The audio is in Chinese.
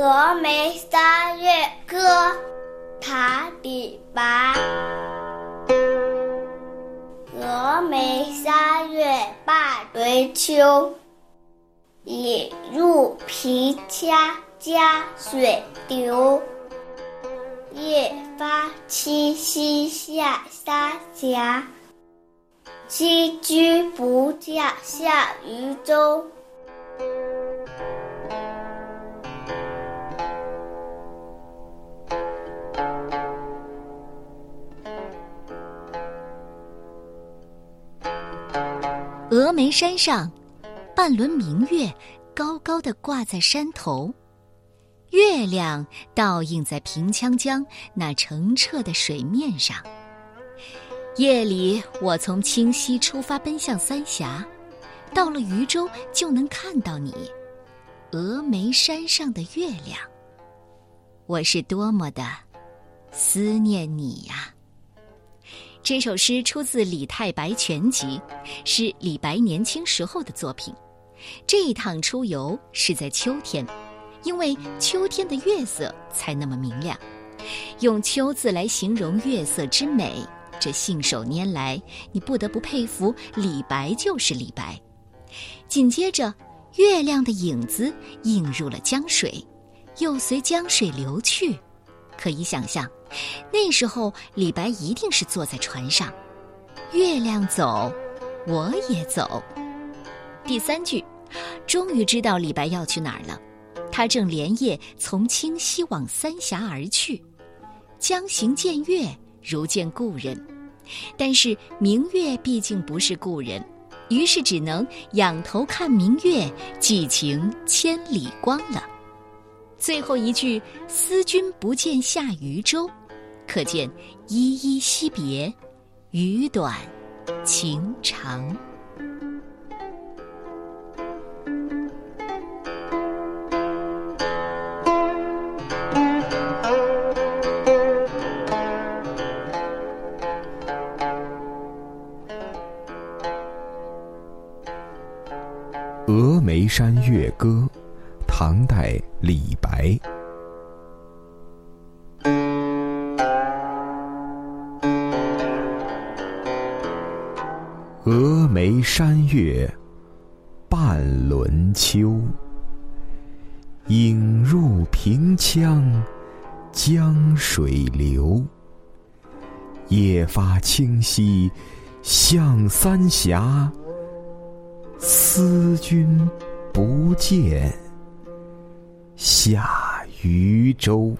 峨眉三月歌》唐·李白。峨眉三月半为秋，引入平羌江水流。夜发清溪下三峡，清君不教下渝州。峨眉山上，半轮明月高高的挂在山头，月亮倒映在平羌江那澄澈的水面上。夜里，我从清溪出发，奔向三峡，到了渝州就能看到你，峨眉山上的月亮。我是多么的思念你呀！这首诗出自李太白全集，是李白年轻时候的作品。这一趟出游是在秋天，因为秋天的月色才那么明亮。用“秋”字来形容月色之美，这信手拈来，你不得不佩服李白就是李白。紧接着，月亮的影子映入了江水，又随江水流去，可以想象。那时候，李白一定是坐在船上，月亮走，我也走。第三句，终于知道李白要去哪儿了。他正连夜从清溪往三峡而去，将行见月，如见故人。但是明月毕竟不是故人，于是只能仰头看明月，寄情千里光了。最后一句，思君不见下渝州。可见依依惜别，语短情长。《峨眉山月歌》，唐代李白。峨眉山月半轮秋，影入平羌江水流。夜发清溪向三峡，思君不见下渔舟。